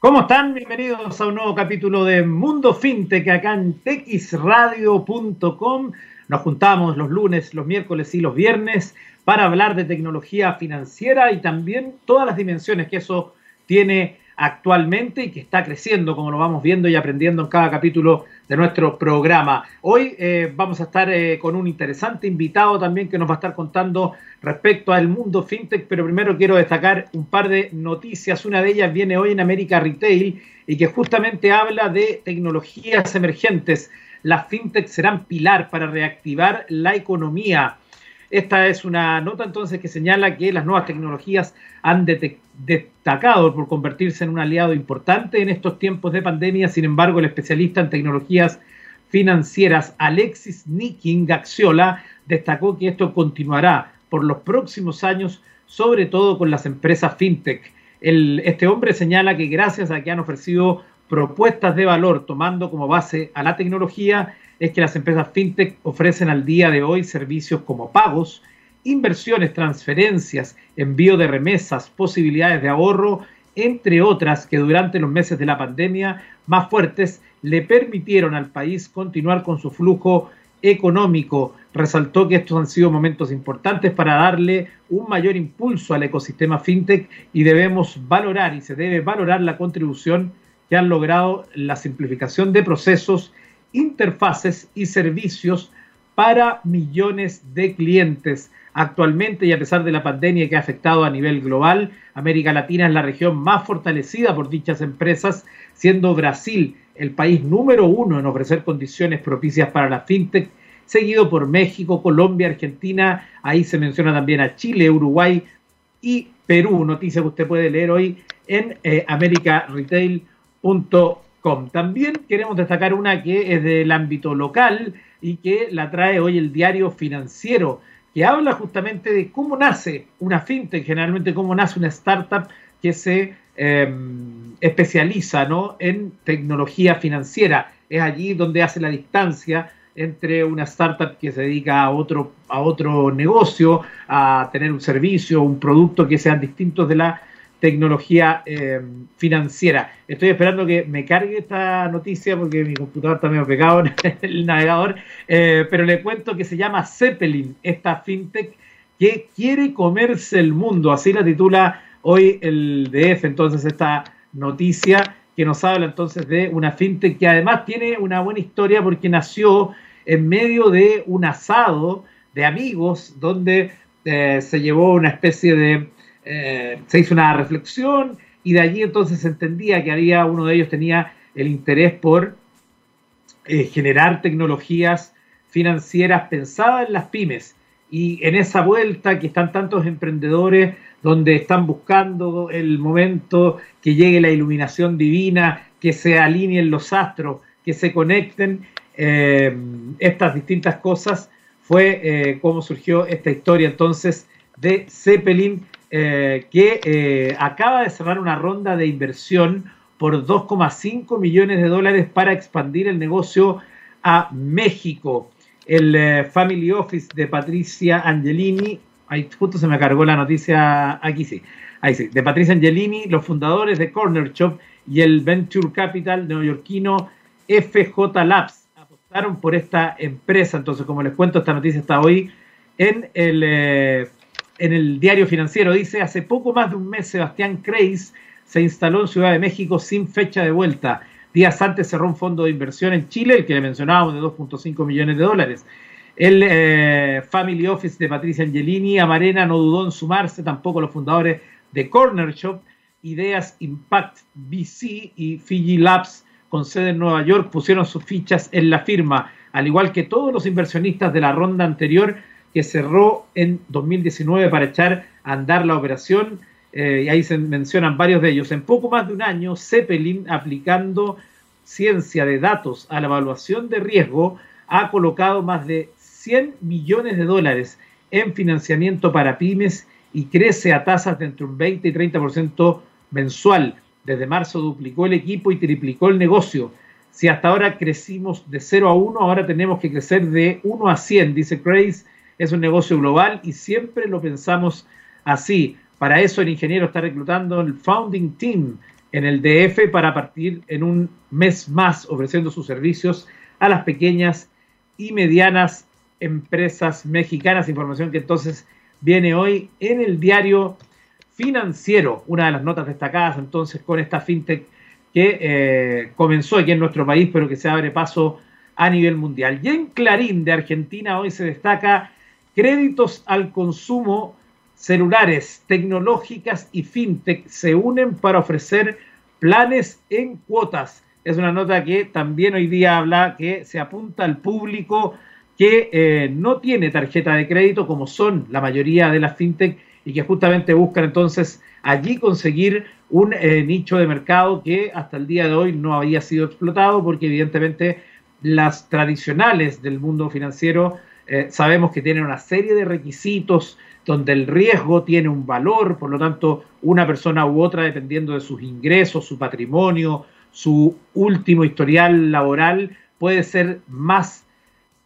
¿Cómo están? Bienvenidos a un nuevo capítulo de Mundo FinTech acá en texradio.com. Nos juntamos los lunes, los miércoles y los viernes para hablar de tecnología financiera y también todas las dimensiones que eso tiene actualmente y que está creciendo, como lo vamos viendo y aprendiendo en cada capítulo de nuestro programa. Hoy eh, vamos a estar eh, con un interesante invitado también que nos va a estar contando respecto al mundo fintech, pero primero quiero destacar un par de noticias. Una de ellas viene hoy en América Retail y que justamente habla de tecnologías emergentes. Las fintech serán pilar para reactivar la economía. Esta es una nota entonces que señala que las nuevas tecnologías han destacado por convertirse en un aliado importante en estos tiempos de pandemia. Sin embargo, el especialista en tecnologías financieras Alexis Nikin Gaxiola destacó que esto continuará por los próximos años, sobre todo con las empresas fintech. este hombre señala que gracias a que han ofrecido propuestas de valor tomando como base a la tecnología, es que las empresas fintech ofrecen al día de hoy servicios como pagos, inversiones, transferencias, envío de remesas, posibilidades de ahorro, entre otras que durante los meses de la pandemia más fuertes le permitieron al país continuar con su flujo económico. Resaltó que estos han sido momentos importantes para darle un mayor impulso al ecosistema fintech y debemos valorar y se debe valorar la contribución que han logrado la simplificación de procesos interfaces y servicios para millones de clientes. Actualmente y a pesar de la pandemia que ha afectado a nivel global, América Latina es la región más fortalecida por dichas empresas, siendo Brasil el país número uno en ofrecer condiciones propicias para la fintech, seguido por México, Colombia, Argentina, ahí se menciona también a Chile, Uruguay y Perú, noticia que usted puede leer hoy en eh, americaretail.com. También queremos destacar una que es del ámbito local y que la trae hoy el diario financiero, que habla justamente de cómo nace una fintech, generalmente cómo nace una startup que se em, especializa ¿no? en tecnología financiera. Es allí donde hace la distancia entre una startup que se dedica a otro, a otro negocio, a tener un servicio, un producto que sean distintos de la tecnología eh, financiera. Estoy esperando que me cargue esta noticia porque mi computador está medio pegado en el navegador, eh, pero le cuento que se llama Zeppelin, esta fintech que quiere comerse el mundo, así la titula hoy el DF, entonces esta noticia que nos habla entonces de una fintech que además tiene una buena historia porque nació en medio de un asado de amigos donde eh, se llevó una especie de eh, se hizo una reflexión y de allí entonces se entendía que había uno de ellos tenía el interés por eh, generar tecnologías financieras pensadas en las pymes. Y en esa vuelta que están tantos emprendedores donde están buscando el momento que llegue la iluminación divina, que se alineen los astros, que se conecten eh, estas distintas cosas, fue como surgió esta historia entonces de Zeppelin eh, que eh, acaba de cerrar una ronda de inversión por 2,5 millones de dólares para expandir el negocio a México. El eh, Family Office de Patricia Angelini, ahí justo se me cargó la noticia, aquí sí, ahí sí, de Patricia Angelini, los fundadores de Corner Shop y el Venture Capital neoyorquino FJ Labs apostaron por esta empresa. Entonces, como les cuento, esta noticia está hoy en el en el diario financiero dice, hace poco más de un mes Sebastián Kreis se instaló en Ciudad de México sin fecha de vuelta. Días antes cerró un fondo de inversión en Chile, el que le mencionábamos de 2.5 millones de dólares. El eh, Family Office de Patricia Angelini, Amarena no dudó en sumarse, tampoco los fundadores de Corner Shop, Ideas Impact BC y Fiji Labs con sede en Nueva York pusieron sus fichas en la firma, al igual que todos los inversionistas de la ronda anterior que cerró en 2019 para echar a andar la operación. Eh, y ahí se mencionan varios de ellos. En poco más de un año, Zeppelin, aplicando ciencia de datos a la evaluación de riesgo, ha colocado más de 100 millones de dólares en financiamiento para pymes y crece a tasas de entre un 20 y 30% mensual. Desde marzo duplicó el equipo y triplicó el negocio. Si hasta ahora crecimos de 0 a 1, ahora tenemos que crecer de 1 a 100, dice Grace es un negocio global y siempre lo pensamos así. Para eso el ingeniero está reclutando el Founding Team en el DF para partir en un mes más ofreciendo sus servicios a las pequeñas y medianas empresas mexicanas. Información que entonces viene hoy en el diario financiero, una de las notas destacadas entonces con esta fintech que eh, comenzó aquí en nuestro país, pero que se abre paso a nivel mundial. Y en Clarín de Argentina hoy se destaca créditos al consumo celulares, tecnológicas y fintech se unen para ofrecer planes en cuotas. Es una nota que también hoy día habla que se apunta al público que eh, no tiene tarjeta de crédito, como son la mayoría de las fintech, y que justamente buscan entonces allí conseguir un eh, nicho de mercado que hasta el día de hoy no había sido explotado, porque evidentemente las tradicionales del mundo financiero eh, sabemos que tienen una serie de requisitos donde el riesgo tiene un valor, por lo tanto, una persona u otra, dependiendo de sus ingresos, su patrimonio, su último historial laboral, puede ser más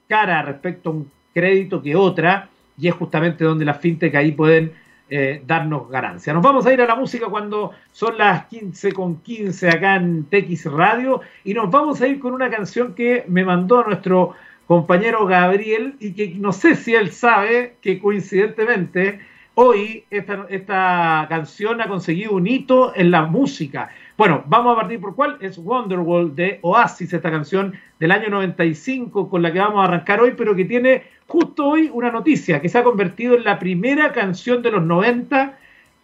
cara respecto a un crédito que otra, y es justamente donde las fintech ahí pueden eh, darnos ganancia. Nos vamos a ir a la música cuando son las 15 con 15 acá en TX Radio, y nos vamos a ir con una canción que me mandó nuestro compañero Gabriel y que no sé si él sabe que coincidentemente hoy esta, esta canción ha conseguido un hito en la música. Bueno, vamos a partir por cuál es Wonderwall de Oasis, esta canción del año 95 con la que vamos a arrancar hoy, pero que tiene justo hoy una noticia que se ha convertido en la primera canción de los 90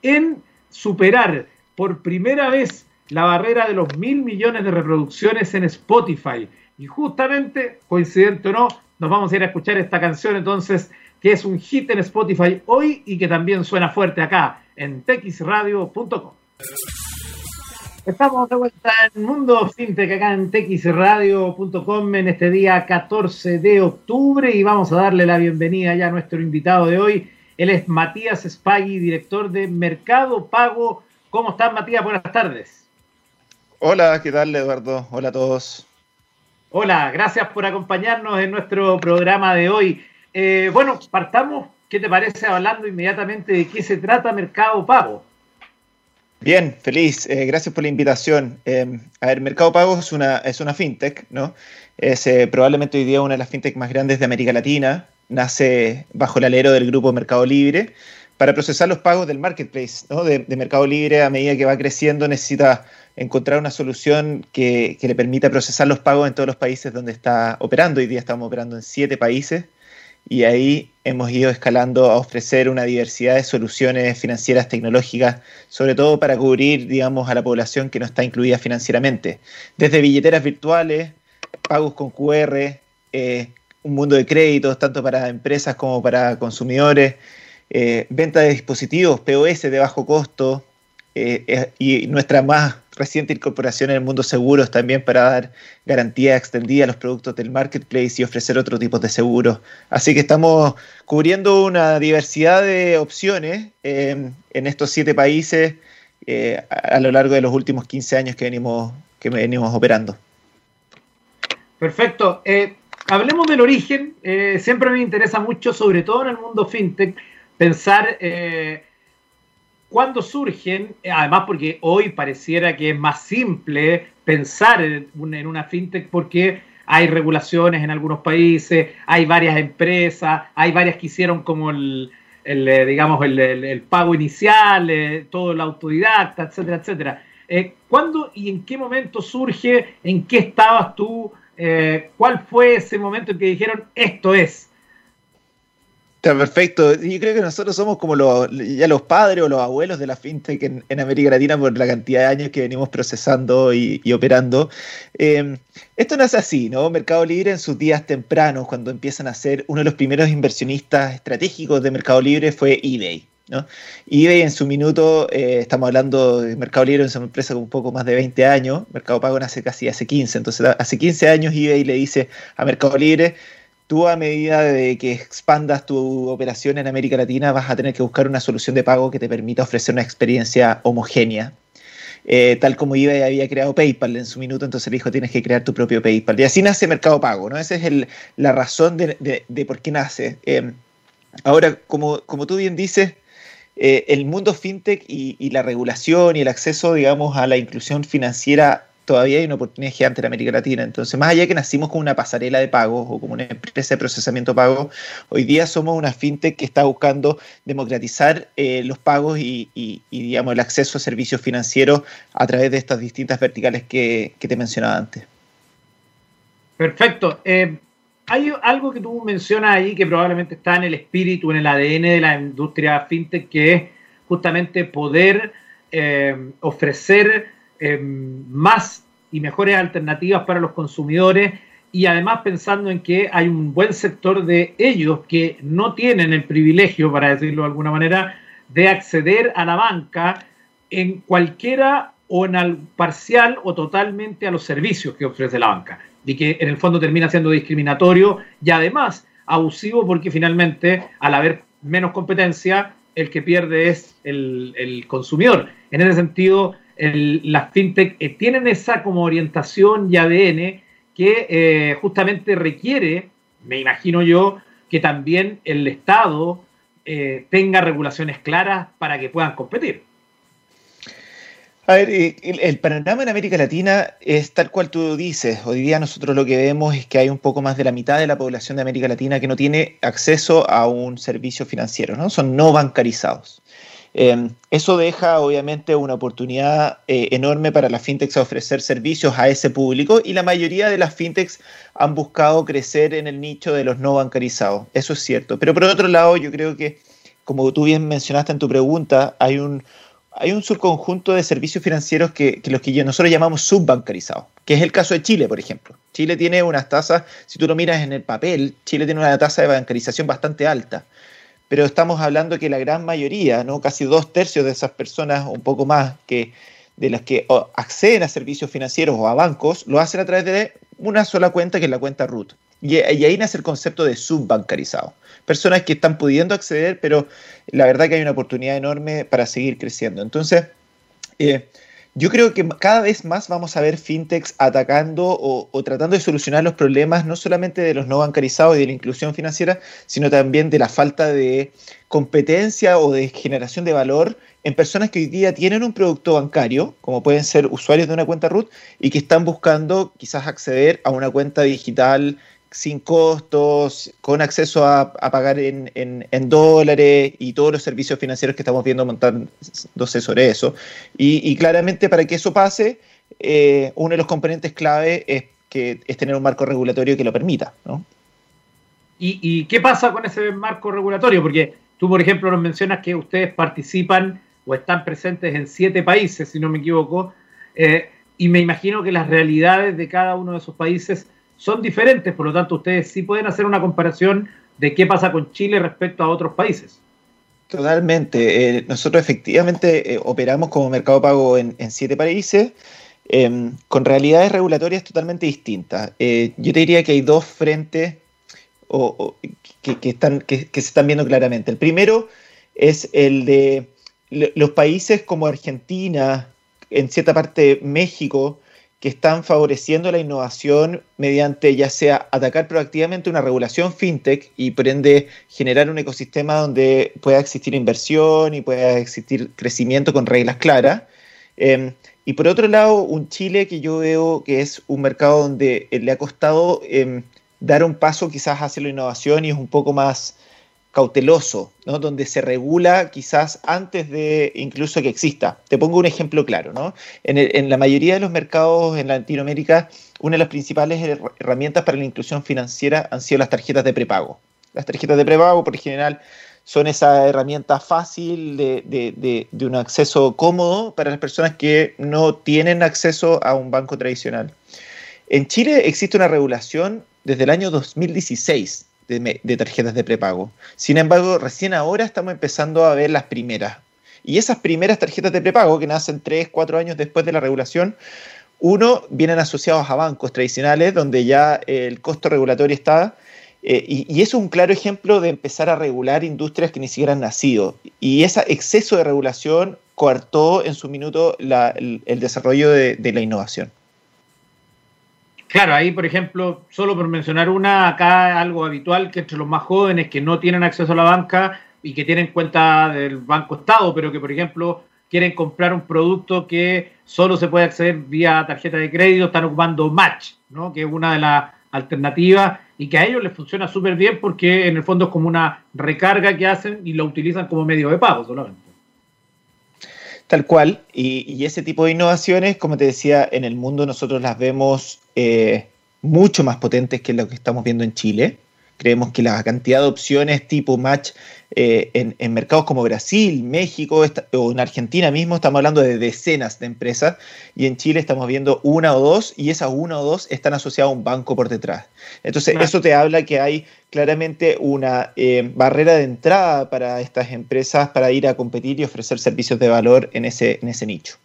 en superar por primera vez la barrera de los mil millones de reproducciones en Spotify. Y justamente, coincidente o no, nos vamos a ir a escuchar esta canción entonces, que es un hit en Spotify hoy y que también suena fuerte acá en texradio.com. Estamos de vuelta en Mundo FinTech acá en texradio.com en este día 14 de octubre y vamos a darle la bienvenida ya a nuestro invitado de hoy. Él es Matías Spaghi, director de Mercado Pago. ¿Cómo estás, Matías? Buenas tardes. Hola, ¿qué tal, Eduardo? Hola a todos. Hola, gracias por acompañarnos en nuestro programa de hoy. Eh, bueno, partamos, ¿qué te parece hablando inmediatamente de qué se trata Mercado Pago? Bien, feliz. Eh, gracias por la invitación. Eh, a ver, Mercado Pago es una, es una fintech, ¿no? Es probablemente hoy día una de las fintech más grandes de América Latina. Nace bajo el alero del grupo Mercado Libre para procesar los pagos del marketplace, ¿no? de, Mercado Libre a medida que va creciendo necesita encontrar una solución que, le permita procesar los pagos en todos los países donde está operando. Hoy día estamos operando en siete países y ahí hemos ido escalando a ofrecer una diversidad de soluciones financieras tecnológicas, sobre todo para cubrir, digamos, a la población que no está incluida financieramente. Desde billeteras virtuales, pagos con QR, eh, un mundo de créditos, tanto para empresas como para consumidores, eh, venta de dispositivos, POS de bajo costo, eh, y nuestra más reciente incorporación en el mundo seguros también para dar garantía extendida a los productos del marketplace y ofrecer otro tipo de seguros. Así que estamos cubriendo una diversidad de opciones en estos siete países eh, a, lo largo de los últimos 15 años que venimos, que venimos operando. Perfecto. Eh, hablemos del origen. Eh, siempre me interesa mucho, sobre todo en el mundo fintech, pensar cuando surgen, eh, además porque hoy pareciera que es más simple pensar en una fintech porque hay regulaciones en algunos países, hay varias empresas, hay varias que hicieron como el, eh, digamos, el, pago inicial, eh, todo el autodidacta, etcétera, etcétera. ¿Cuándo y en qué momento surge? ¿En qué estabas tú? ¿Cuál fue ese momento en que dijeron esto es? Está perfecto. Yo creo que nosotros somos como los, ya los padres o los abuelos de la fintech en, América Latina por la cantidad de años que venimos procesando y, operando. Em, esto no es así, ¿no? Mercado Libre en sus días tempranos, cuando empiezan a ser uno de los primeros inversionistas estratégicos de Mercado Libre fue eBay. ¿no? eBay en su minuto, eh, estamos hablando de Mercado Libre, es una empresa con un poco más de 20 años, Mercado Pago nace casi hace 15, entonces hace 15 años eBay le dice a Mercado Libre, tú a medida de que expandas tu operación en América Latina vas a tener que buscar una solución de pago que te permita ofrecer una experiencia homogénea. Eh, tal como eBay había creado PayPal en su minuto, entonces le dijo tienes que crear tu propio PayPal. Y así nace Mercado Pago, ¿no? Esa es la razón de, por qué nace. Eh, ahora, como, como tú bien dices, eh, el mundo fintech y, la regulación y el acceso, digamos, a la inclusión financiera todavía hay una oportunidad gigante en América Latina. Entonces, más allá de que nacimos como una pasarela de pagos o como una empresa de procesamiento de pagos, hoy día somos una fintech que está buscando democratizar eh, los pagos y, digamos, el acceso a servicios financieros a través de estas distintas verticales que, te mencionaba antes. Perfecto. Eh, hay algo que tú mencionas ahí que probablemente está en el espíritu, en el ADN de la industria fintech, que es justamente poder eh, ofrecer eh, más y mejores alternativas para los consumidores y además pensando en que hay un buen sector de ellos que no tienen el privilegio, para decirlo de alguna manera, de acceder a la banca en cualquiera o en al parcial o totalmente a los servicios que ofrece la banca y que en el fondo termina siendo discriminatorio y además abusivo porque finalmente al haber menos competencia el que pierde es el, consumidor. En ese sentido, las fintech eh, tienen esa como orientación y ADN que eh, justamente requiere, me imagino yo, que también el Estado eh, tenga regulaciones claras para que puedan competir. A ver, eh, el, panorama en América Latina es tal cual tú dices. Hoy día nosotros lo que vemos es que hay un poco más de la mitad de la población de América Latina que no tiene acceso a un servicio financiero, ¿no? Son no bancarizados. Em, eso deja obviamente una oportunidad eh, enorme para las fintechs a ofrecer servicios a ese público y la mayoría de las fintechs han buscado crecer en el nicho de los no bancarizados. Eso es cierto. Pero por otro lado, yo creo que, como tú bien mencionaste en tu pregunta, hay un hay un subconjunto de servicios financieros que, los que nosotros llamamos subbancarizados, que es el caso de Chile, por ejemplo. Chile tiene unas tasas, si tú lo miras en el papel, Chile tiene una tasa de bancarización bastante alta, pero estamos hablando que la gran mayoría, ¿no? casi dos tercios de esas personas, un poco más, que de las que acceden a servicios financieros o a bancos, lo hacen a través de una sola cuenta, que es la cuenta RUT. Y, ahí nace el concepto de subbancarizado personas que están pudiendo acceder, pero la verdad que hay una oportunidad enorme para seguir creciendo. Entonces, eh, yo creo que cada vez más vamos a ver fintechs atacando o, tratando de solucionar los problemas no solamente de los no bancarizados y de la inclusión financiera, sino también de la falta de competencia o de generación de valor en personas que hoy día tienen un producto bancario, como pueden ser usuarios de una cuenta RUT, y que están buscando quizás acceder a una cuenta digital sin costos, con acceso a, pagar en, dólares y todos los servicios financieros que estamos viendo montándose sobre eso. Y, claramente para que eso pase, eh, uno de los componentes clave es, que, es tener un marco regulatorio que lo permita. ¿Y, ¿Y, qué pasa con ese marco regulatorio? Porque tú, por ejemplo, nos mencionas que ustedes participan o están presentes en siete países, si no me equivoco, eh, y me imagino que las realidades de cada uno de esos países son diferentes, por lo tanto ustedes sí pueden hacer una comparación de qué pasa con Chile respecto a otros países. Totalmente. Eh, nosotros efectivamente eh, operamos como mercado pago en, siete países, em, con realidades regulatorias totalmente distintas. Eh, yo te diría que hay dos frentes que, están, que, se están viendo claramente. El primero es el de los países como Argentina, en cierta parte México, que están favoreciendo la innovación mediante ya sea atacar proactivamente una regulación fintech y por ende generar un ecosistema donde pueda existir inversión y pueda existir crecimiento con reglas claras. Em, y por otro lado, un Chile que yo veo que es un mercado donde le ha costado em, dar un paso quizás hacia la innovación y es un poco más cauteloso, ¿no? donde se regula quizás antes de incluso que exista. Te pongo un ejemplo claro. ¿no? En, la mayoría de los mercados en Latinoamérica, una de las principales herramientas para la inclusión financiera han sido las tarjetas de prepago. Las tarjetas de prepago, por general, son esa herramienta fácil de, de un acceso cómodo para las personas que no tienen acceso a un banco tradicional. En Chile existe una regulación desde el año 2016 de, tarjetas de prepago. Sin embargo, recién ahora estamos empezando a ver las primeras. Y esas primeras tarjetas de prepago, que nacen 3, 4 años después de la regulación, uno, vienen asociados a bancos tradicionales, donde ya el costo regulatorio está, eh, y, es un claro ejemplo de empezar a regular industrias que ni siquiera han nacido. Y ese exceso de regulación coartó en su minuto el, desarrollo de la innovación. Claro, ahí por ejemplo, solo por mencionar una, acá algo habitual que entre los más jóvenes que no tienen acceso a la banca y que tienen cuenta del Banco Estado, pero que, por ejemplo, quieren comprar un producto que solo se puede acceder vía tarjeta de crédito, están ocupando Match, ¿no? que es una de las alternativas y que a ellos les funciona súper bien porque en el fondo es como una recarga que hacen y lo utilizan como medio de pago solamente. Tal cual, y, ese tipo de innovaciones, como te decía, en el mundo nosotros las vemos eh, mucho más potentes que lo que estamos viendo en Chile. Creemos que la cantidad de opciones tipo match eh, en, mercados como Brasil, México o en Argentina mismo estamos hablando de decenas de empresas y en Chile estamos viendo una o dos y esas una o dos están asociadas a un banco por detrás. Entonces eso te habla que hay claramente una eh, barrera de entrada para estas empresas para ir a competir y ofrecer servicios de valor en ese, en ese nicho.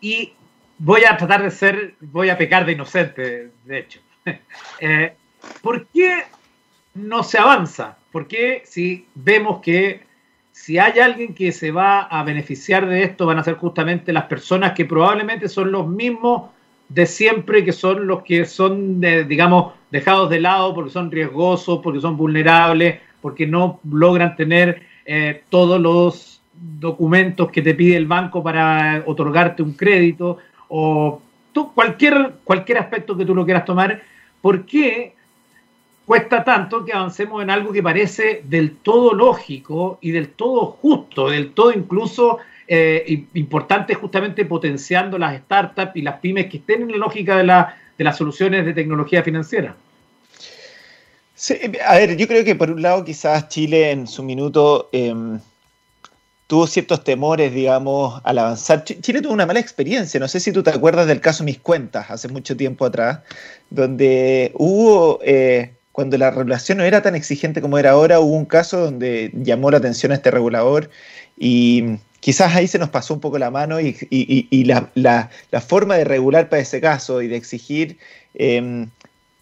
Y voy a tratar de ser, voy a pecar de inocente, de hecho. Eh, ¿Por qué no se avanza? Porque si vemos que si hay alguien que se va a beneficiar de esto, van a ser justamente las personas que probablemente son los mismos de siempre, que son los que son, digamos, dejados de lado porque son riesgosos, porque son vulnerables, porque no logran tener eh, todos los documentos que te pide el banco para otorgarte un crédito o cualquier, cualquier aspecto que tú lo quieras tomar. ¿Por qué cuesta tanto que avancemos en algo que parece del todo lógico y del todo justo, del todo incluso eh, importante justamente potenciando las startups y las pymes que estén en la lógica de, de las soluciones de tecnología financiera. Sí, a ver, yo creo que por un lado quizás Chile en su minuto em, tuvo ciertos temores, digamos, al avanzar. Chile tuvo una mala experiencia, no sé si tú te acuerdas del caso Mis Cuentas, hace mucho tiempo atrás, donde hubo eh, cuando la regulación no era tan exigente como era ahora, hubo un caso donde llamó la atención a este regulador y quizás ahí se nos pasó un poco la mano y, la, forma de regular para ese caso y de exigir em,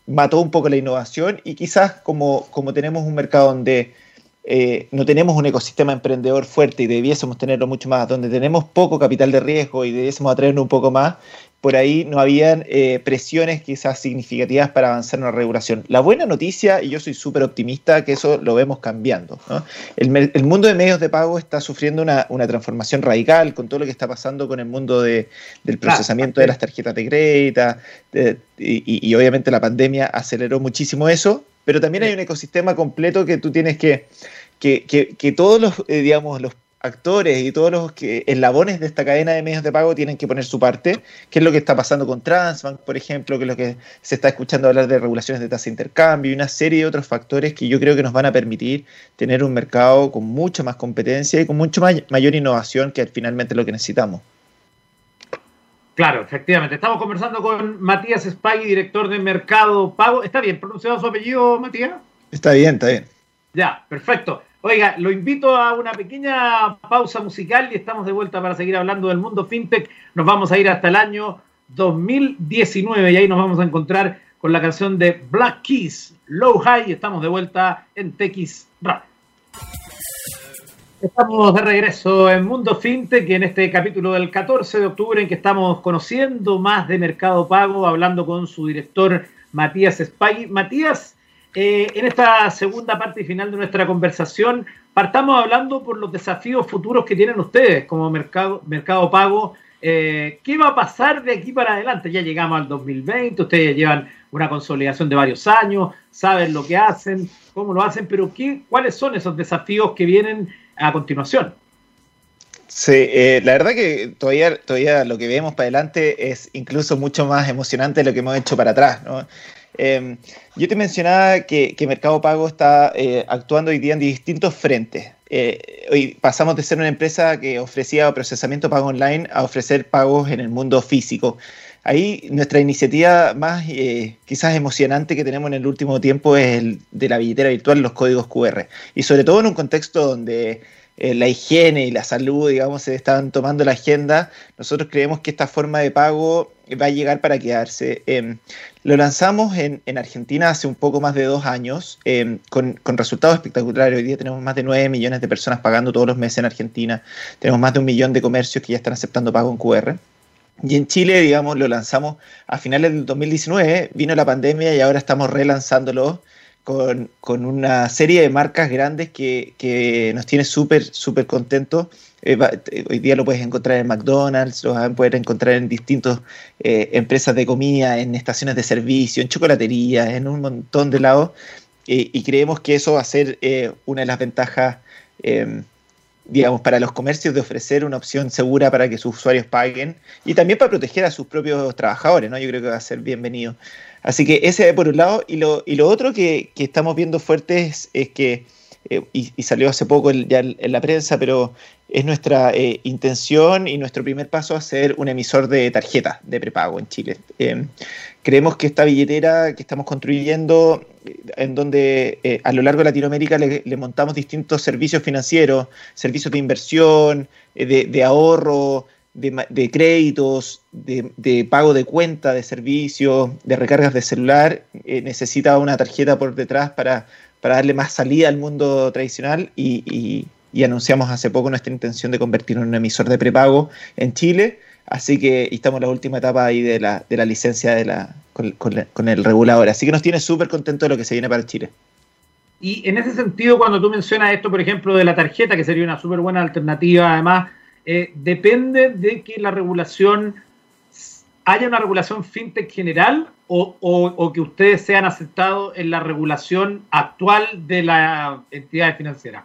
mató un poco la innovación y quizás como, como tenemos un mercado donde eh, no tenemos un ecosistema emprendedor fuerte y debiésemos tenerlo mucho más, donde tenemos poco capital de riesgo y debiésemos atraernos un poco más, por ahí no habían eh, presiones quizás significativas para avanzar en la regulación. La buena noticia, y yo soy súper optimista, que eso lo vemos cambiando. El, mundo de medios de pago está sufriendo una, transformación radical con todo lo que está pasando con el mundo del procesamiento de las tarjetas de crédito, y, obviamente la pandemia aceleró muchísimo eso, pero también hay un ecosistema completo que tú tienes que, que, que, todos los, eh, digamos, los actores y todos los que, eslabones de esta cadena de medios de pago tienen que poner su parte, que es lo que está pasando con Transbank, por ejemplo, que es lo que se está escuchando hablar de regulaciones de tasa de intercambio y una serie de otros factores que yo creo que nos van a permitir tener un mercado con mucha más competencia y con mucho mayor innovación que finalmente lo que necesitamos. Claro, efectivamente. Estamos conversando con Matías Spaghi, director de Mercado Pago. ¿Está bien pronunciado su apellido, Matías? Está bien, está bien. Ya, perfecto. Oiga, lo invito a una pequeña pausa musical y estamos de vuelta para seguir hablando del mundo fintech. Nos vamos a ir hasta el año 2019 y ahí nos vamos a encontrar con la canción de Black Keys, Low High. Estamos de vuelta en TX Radio. Estamos de regreso en Mundo FinTech en este capítulo del 14 de octubre en que estamos conociendo más de Mercado Pago, hablando con su director Matías Spaghi. Matías, eh, en esta segunda parte y final de nuestra conversación, partamos hablando por los desafíos futuros que tienen ustedes como mercado, mercado pago. Eh, ¿Qué va a pasar de aquí para adelante? Ya llegamos al 2020, ustedes llevan una consolidación de varios años, saben lo que hacen, cómo lo hacen, pero ¿qué, ¿cuáles son esos desafíos que vienen a continuación? Sí, eh, la verdad que todavía, todavía lo que vemos para adelante es incluso mucho más emocionante de lo que hemos hecho para atrás. Em, yo te mencionaba que, Mercado Pago está eh, actuando hoy día en distintos frentes. Eh, hoy pasamos de ser una empresa que ofrecía procesamiento pago online a ofrecer pagos en el mundo físico. Ahí nuestra iniciativa más eh, quizás emocionante que tenemos en el último tiempo es el de la billetera virtual, los códigos QR. Y sobre todo en un contexto donde la higiene y la salud, digamos, se están tomando la agenda, nosotros creemos que esta forma de pago va a llegar para quedarse. Em, lo lanzamos en, Argentina hace un poco más de dos años, em, con, resultados espectaculares. Hoy día tenemos más de 9 millones de personas pagando todos los meses en Argentina. Tenemos más de un millón de comercios que ya están aceptando pago en QR. Y en Chile, digamos, lo lanzamos a finales del 2019, vino la pandemia y ahora estamos relanzándolo con, una serie de marcas grandes que, nos tiene súper, súper contentos. Eh, hoy día lo puedes encontrar en McDonald's, lo vas a poder encontrar en distintas eh, empresas de comida, en estaciones de servicio, en chocolaterías, en un montón de lados. y creemos que eso va a ser una de las ventajas digamos, para los comercios de ofrecer una opción segura para que sus usuarios paguen y también para proteger a sus propios trabajadores, ¿no? Yo creo que va a ser bienvenido. Así que ese por un lado. Y lo, y lo otro que, estamos viendo fuerte es, que, eh, y, salió hace poco ya en la prensa, pero es nuestra eh, intención y nuestro primer paso a ser un emisor de tarjeta de prepago en Chile. Eh, creemos que esta billetera que estamos construyendo, en donde a lo largo de Latinoamérica le, montamos distintos servicios financieros, servicios de inversión, de ahorro, de, créditos, de, pago de cuenta, de servicios, de recargas de celular, eh, necesita una tarjeta por detrás para, para, darle más salida al mundo tradicional y, anunciamos hace poco nuestra intención de convertirnos en un emisor de prepago en Chile. Así que estamos en la última etapa ahí de la, de la licencia de la, con, el regulador. Así que nos tiene súper contento de lo que se viene para Chile. Y en ese sentido, cuando tú mencionas esto, por ejemplo, de la tarjeta, que sería una súper buena alternativa, además, eh, depende de que la regulación haya una regulación fintech general o, que ustedes sean aceptados en la regulación actual de la entidad financiera.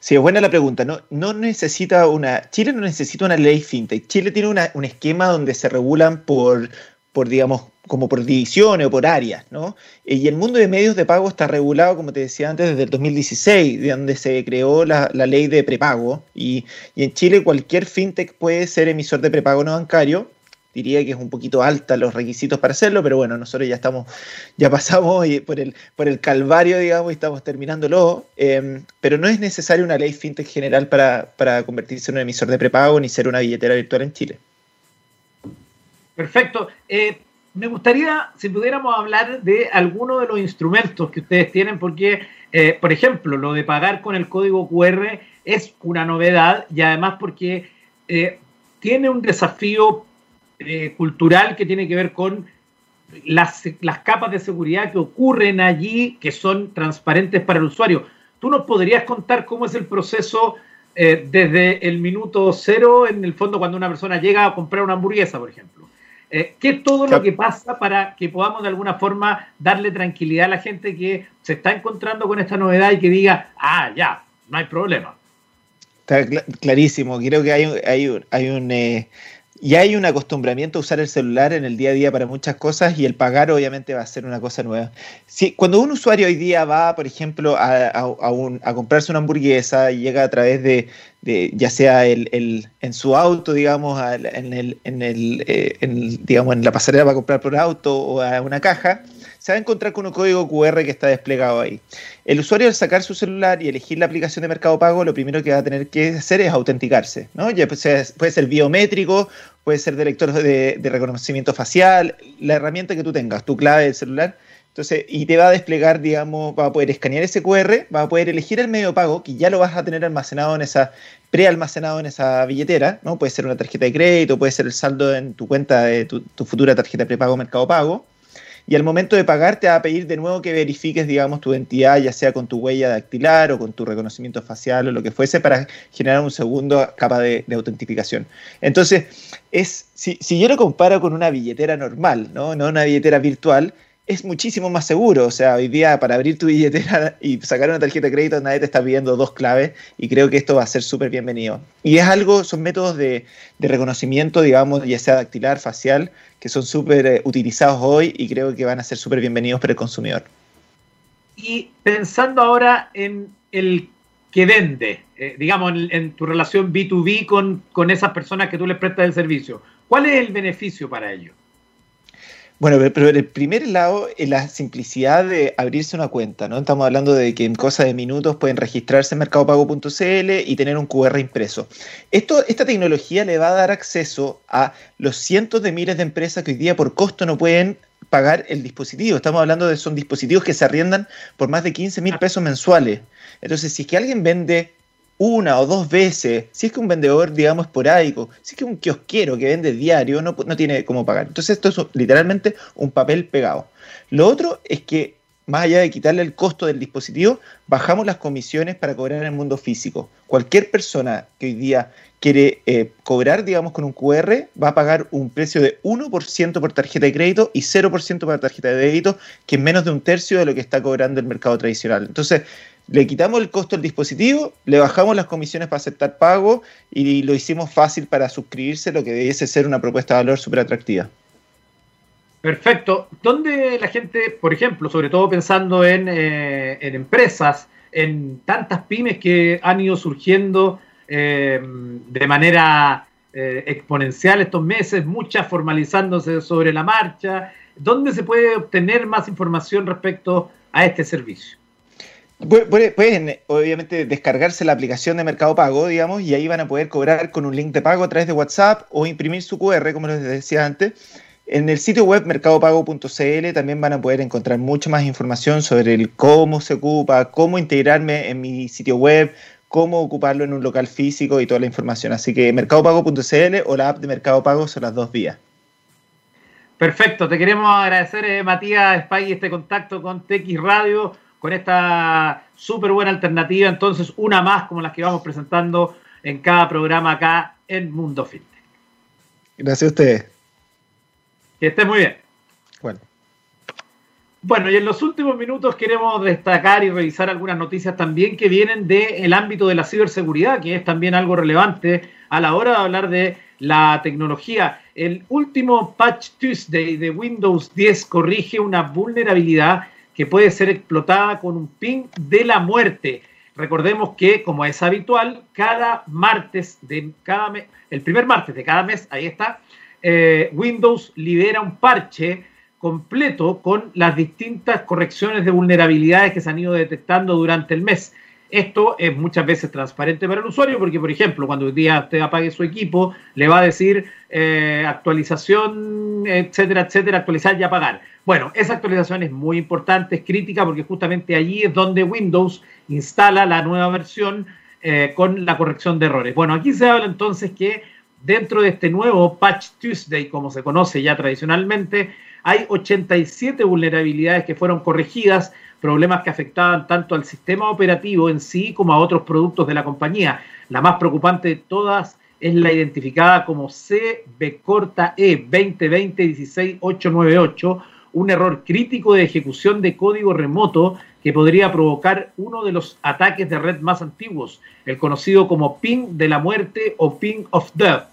Sí, es buena la pregunta. No, no necesita una. Chile no necesita una ley fintech. Chile tiene un esquema donde se regulan por, por digamos, como por divisiones o por áreas, ¿no? Eh, y el mundo de medios de pago está regulado, como te decía antes, desde el 2016, de donde se creó la, ley de prepago. Y, en Chile cualquier fintech puede ser emisor de prepago no bancario. Diría que es un poquito alta los requisitos para hacerlo, pero bueno, nosotros ya estamos, ya pasamos por el, por el calvario, digamos, y estamos terminándolo. Em, pero no es necesaria una ley fintech general para, para convertirse en un emisor de prepago ni ser una billetera virtual en Chile. Perfecto. Eh, me gustaría, si pudiéramos hablar de alguno de los instrumentos que ustedes tienen, porque, eh, por ejemplo, lo de pagar con el código QR es una novedad y además porque eh, tiene un desafío eh, cultural que tiene que ver con las, las, capas de seguridad que ocurren allí, que son transparentes para el usuario. ¿Tú nos podrías contar cómo es el proceso desde el minuto cero, en el fondo, cuando una persona llega a comprar una hamburguesa, por ejemplo? Eh, ¿Qué es todo lo que pasa para que podamos de alguna forma darle tranquilidad a la gente que se está encontrando con esta novedad y que diga, ah, ya, no hay problema? Está clarísimo, creo que hay, hay, hay un... Eh, y hay un acostumbramiento a usar el celular en el día a día para muchas cosas y el pagar obviamente va a ser una cosa nueva. Si, cuando un usuario hoy día va, por ejemplo, a, a, comprarse una hamburguesa y llega a través de, ya sea el, en su auto, digamos, en, el, en, el, eh, en, digamos, en la pasarela para comprar por auto o a una caja, se va a encontrar con un código QR que está desplegado ahí. El usuario al sacar su celular y elegir la aplicación de Mercado Pago, lo primero que va a tener que hacer es autenticarse, ¿no? Ya puede ser biométrico, puede ser de, de reconocimiento facial, la herramienta que tú tengas, tu clave del celular. Entonces, y te va a desplegar, digamos, va a poder escanear ese QR, va a poder elegir el medio de pago, que ya lo vas a tener almacenado en esa, prealmacenado en esa billetera, ¿no? Puede ser una tarjeta de crédito, puede ser el saldo en tu cuenta de tu, tu futura tarjeta prepago Mercado Pago y al momento de pagar te va a pedir de nuevo que verifiques, digamos, tu identidad, ya sea con tu huella dactilar o con tu reconocimiento facial o lo que fuese, para generar un segundo capa de, autentificación. Entonces, es, si, si, yo lo comparo con una billetera normal, ¿no? no una billetera virtual, es muchísimo más seguro. O sea, hoy día para abrir tu billetera y sacar una tarjeta de crédito nadie te está pidiendo dos claves y creo que esto va a ser súper bienvenido. Y es algo, son métodos de, reconocimiento, digamos, ya sea dactilar, facial, que son súper eh, utilizados hoy y creo que van a ser súper bienvenidos para el consumidor. Y pensando ahora en el que vende, eh, digamos, en, tu relación B2B con, con esas personas que tú les prestas el servicio, ¿cuál es el beneficio para ellos? Bueno, pero en el primer lado es la simplicidad de abrirse una cuenta, ¿no? Estamos hablando de que en cosa de minutos pueden registrarse en mercadopago.cl y tener un QR impreso. Esto, esta tecnología le va a dar acceso a los cientos de miles de empresas que hoy día por costo no pueden pagar el dispositivo. Estamos hablando de son dispositivos que se arriendan por más de 15 mil pesos mensuales. Entonces, si es que alguien vende una o dos veces, si es que un vendedor, digamos, esporádico, si es que un kiosquero que vende diario, no, no tiene cómo pagar. Entonces esto es literalmente un papel pegado. Lo otro es que más allá de quitarle el costo del dispositivo, bajamos las comisiones para cobrar en el mundo físico. Cualquier persona que hoy día quiere eh, cobrar, digamos, con un QR, va a pagar un precio de 1% por tarjeta de crédito y 0% para tarjeta de débito, que es menos de un tercio de lo que está cobrando el mercado tradicional. Entonces, le quitamos el costo del dispositivo, le bajamos las comisiones para aceptar pago y lo hicimos fácil para suscribirse, lo que debiese ser una propuesta de valor súper atractiva. Perfecto. ¿Dónde la gente, por ejemplo, sobre todo pensando en, eh, empresas, en tantas pymes que han ido surgiendo eh, de manera eh, exponencial estos meses, muchas formalizándose sobre la marcha, ¿dónde se puede obtener más información respecto a este servicio? Pueden, obviamente, descargarse la aplicación de Mercado Pago, digamos, y ahí van a poder cobrar con un link de pago a través de WhatsApp o imprimir su QR, como les decía antes. En el sitio web mercadopago.cl también van a poder encontrar mucha más información sobre el cómo se ocupa, cómo integrarme en mi sitio web, cómo ocuparlo en un local físico y toda la información. Así que mercadopago.cl o la app de Mercado Pago son las dos vías. Perfecto, te queremos agradecer, eh, Matías Spagui, este contacto con TX Radio, con esta súper buena alternativa. Entonces, una más como las que vamos presentando en cada programa acá en Mundo Fintech. Gracias a ustedes. Que esté muy bien. Bueno. Bueno, y en los últimos minutos queremos destacar y revisar algunas noticias también que vienen del ámbito de la ciberseguridad, que es también algo relevante a la hora de hablar de la tecnología. El último Patch Tuesday de Windows 10 corrige una vulnerabilidad que puede ser explotada con un ping de la muerte. Recordemos que, como es habitual, cada martes de cada mes, el primer martes de cada mes, ahí está, eh, Windows libera un parche completo con las distintas correcciones de vulnerabilidades que se han ido detectando durante el mes. Esto es muchas veces transparente para el usuario porque, por ejemplo, cuando un día usted apague su equipo, le va a decir eh, actualización, etcétera, etcétera, actualizar y apagar. Bueno, esa actualización es muy importante, es crítica porque justamente allí es donde Windows instala la nueva versión eh, con la corrección de errores. Bueno, aquí se habla entonces que dentro de este nuevo Patch Tuesday, como se conoce ya tradicionalmente, hay 87 vulnerabilidades que fueron corregidas, problemas que afectaban tanto al sistema operativo en sí como a otros productos de la compañía. La más preocupante de todas es la identificada como CB corta E 2020 16898, un error crítico de ejecución de código remoto que podría provocar uno de los ataques de red más antiguos, el conocido como ping de la muerte o ping of death.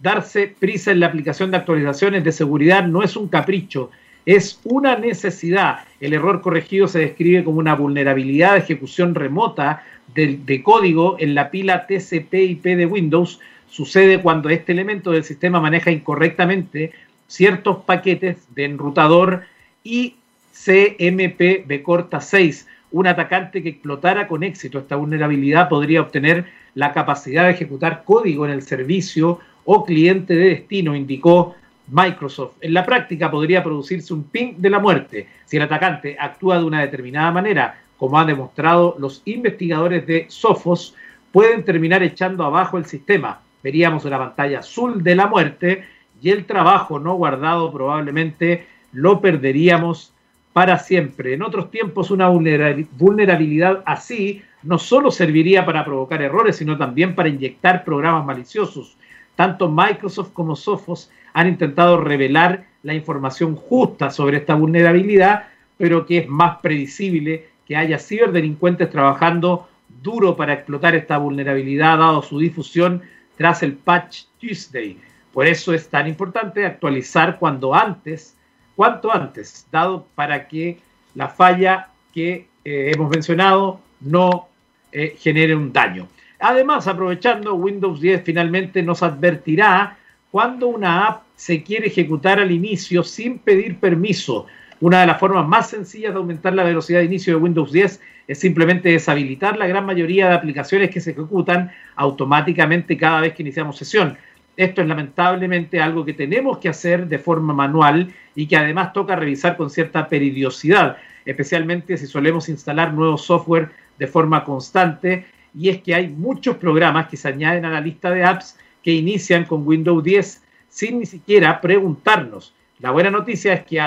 Darse prisa en la aplicación de actualizaciones de seguridad no es un capricho, es una necesidad. El error corregido se describe como una vulnerabilidad de ejecución remota de, código en la pila TCP/IP de Windows. Sucede cuando este elemento del sistema maneja incorrectamente ciertos paquetes de enrutador y CMP corta 6. Un atacante que explotara con éxito esta vulnerabilidad podría obtener la capacidad de ejecutar código en el servicio o cliente de destino, indicó Microsoft. En la práctica podría producirse un ping de la muerte si el atacante actúa de una determinada manera, como han demostrado los investigadores de Sophos, pueden terminar echando abajo el sistema. Veríamos una pantalla azul de la muerte y el trabajo no guardado probablemente lo perderíamos para siempre. En otros tiempos una vulnerabilidad así no solo serviría para provocar errores, sino también para inyectar programas maliciosos. Tanto Microsoft como Sophos han intentado revelar la información justa sobre esta vulnerabilidad, pero que es más previsible que haya ciberdelincuentes trabajando duro para explotar esta vulnerabilidad, dado su difusión tras el Patch Tuesday. Por eso es tan importante actualizar cuando antes, cuanto antes, dado para que la falla que eh, hemos mencionado no eh, genere un daño. Además, aprovechando, Windows 10 finalmente nos advertirá cuando una app se quiere ejecutar al inicio sin pedir permiso. Una de las formas más sencillas de aumentar la velocidad de inicio de Windows 10 es simplemente deshabilitar la gran mayoría de aplicaciones que se ejecutan automáticamente cada vez que iniciamos sesión. Esto es lamentablemente algo que tenemos que hacer de forma manual y que además toca revisar con cierta periodicidad, especialmente si solemos instalar nuevo software de forma constante. Y es que hay muchos programas que se añaden a la lista de apps que inician con Windows 10 sin ni siquiera preguntarnos. La buena noticia es que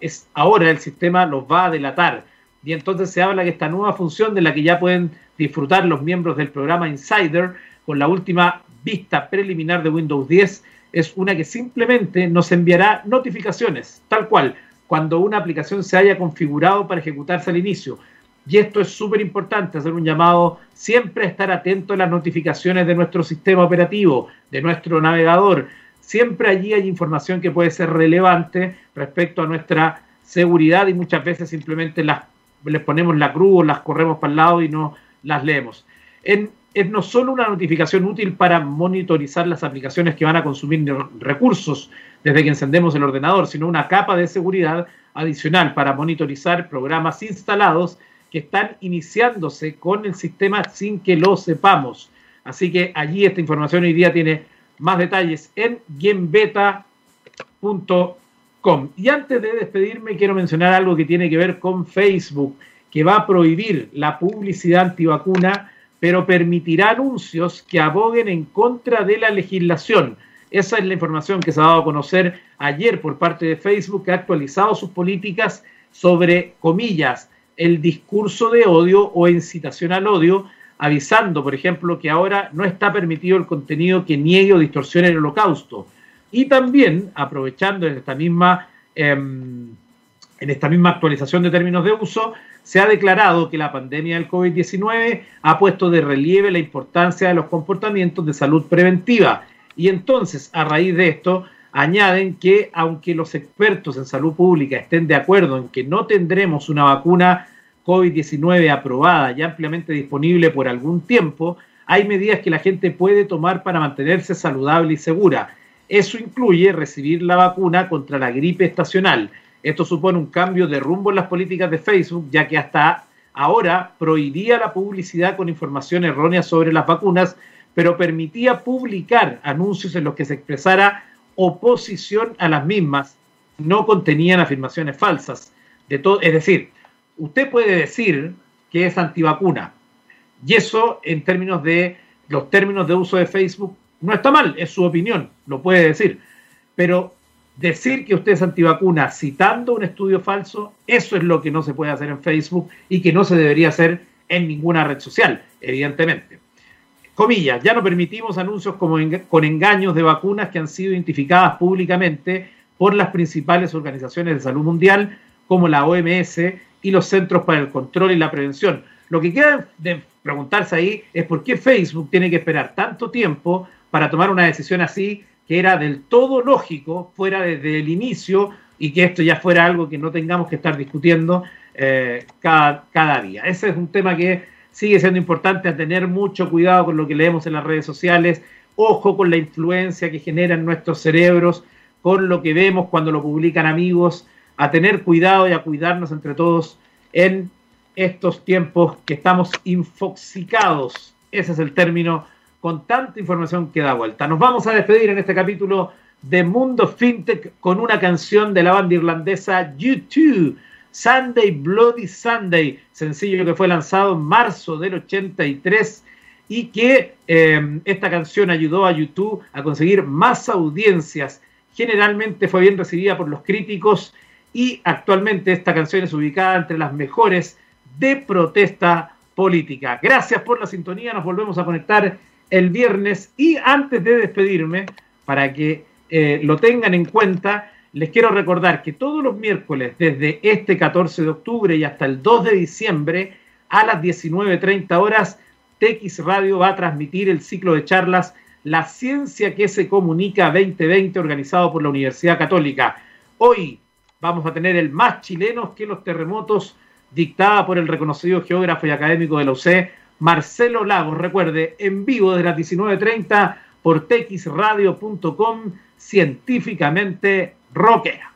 es, ahora el sistema los va a delatar. y entonces se habla que esta nueva función de la que ya pueden disfrutar los miembros del programa Insider con la última vista preliminar de Windows 10 es una que simplemente nos enviará notificaciones, tal cual, cuando una aplicación se haya configurado para ejecutarse al inicio. Y esto es súper importante, hacer un llamado siempre estar atento a las notificaciones de nuestro sistema operativo, de nuestro navegador. Siempre allí hay información que puede ser relevante respecto a nuestra seguridad y muchas veces simplemente las, les ponemos la cruz, las corremos para el lado y no las leemos. Es no solo una notificación útil para monitorizar las aplicaciones que van a consumir recursos desde que encendemos el ordenador, sino una capa de seguridad adicional para monitorizar programas instalados que están iniciándose con el sistema sin que lo sepamos. Así que allí esta información hoy día tiene más detalles en gamebeta.com. Y antes de despedirme, quiero mencionar algo que tiene que ver con Facebook, que va a prohibir la publicidad antivacuna pero permitirá anuncios que aboguen en contra de la legislación. Esa es la información que se ha dado a conocer ayer por parte de Facebook, que ha actualizado sus políticas sobre, comillas, el discurso de odio o incitación al odio, avisando, por ejemplo, que ahora no está permitido el contenido que niegue o distorsione el holocausto. Y también, aprovechando en esta misma, em, en esta misma actualización de términos de uso, se ha declarado que la pandemia del COVID-19 ha puesto de relieve la importancia de los comportamientos de salud preventiva. Y entonces, a raíz de esto, añaden que aunque los expertos en salud pública estén de acuerdo en que no tendremos una vacuna COVID-19 aprobada y ampliamente disponible por algún tiempo, hay medidas que la gente puede tomar para mantenerse saludable y segura. Eso incluye recibir la vacuna contra la gripe estacional, esto supone un cambio de rumbo en las políticas de Facebook, ya que hasta ahora prohibía la publicidad con información errónea sobre las vacunas, pero permitía publicar anuncios en los que se expresara oposición a las mismas, no contenían afirmaciones falsas. De todo, es decir, usted puede decir que es antivacuna, y eso en términos de los términos de uso de Facebook no está mal, es su opinión, lo puede decir, pero decir que usted es antivacuna citando un estudio falso, eso es lo que no se puede hacer en Facebook y que no se debería hacer en ninguna red social, evidentemente. Comillas, ya no permitimos anuncios como con engaños de vacunas que han sido identificadas públicamente por las principales organizaciones de salud mundial como la OMS y los Centros para el Control y la Prevención. Lo que queda de preguntarse ahí es por qué Facebook tiene que esperar tanto tiempo para tomar una decisión así que era del todo lógico, fuera desde el inicio y que esto ya fuera algo que no tengamos que estar discutiendo eh, cada día. Ese es un tema que sigue siendo importante, a tener mucho cuidado con lo que leemos en las redes sociales, ojo con la influencia que generan nuestros cerebros, con lo que vemos cuando lo publican amigos, a tener cuidado y a cuidarnos entre todos en estos tiempos que estamos infoxicados. Ese es el término con tanta información que da vuelta. Nos vamos a despedir en este capítulo de Mundo FinTech con una canción de la banda irlandesa YouTube, Sunday Bloody Sunday, sencillo que fue lanzado en marzo del 83 y que em, esta canción ayudó a YouTube a conseguir más audiencias. Generalmente fue bien recibida por los críticos y actualmente esta canción es ubicada entre las mejores de protesta política. Gracias por la sintonía, nos volvemos a conectar el viernes. Y antes de despedirme, para que eh, lo tengan en cuenta, les quiero recordar que todos los miércoles, desde este 14 de octubre y hasta el 2 de diciembre, a las 19.30 horas, TX Radio va a transmitir el ciclo de charlas La Ciencia que se Comunica 2020, organizado por la Universidad Católica. Hoy vamos a tener el más chilenos que los terremotos, dictada por el reconocido geógrafo y académico de la UC, Marcelo Lagos. Recuerde, en vivo desde las 19.30 por texradio.com, científicamente rockera.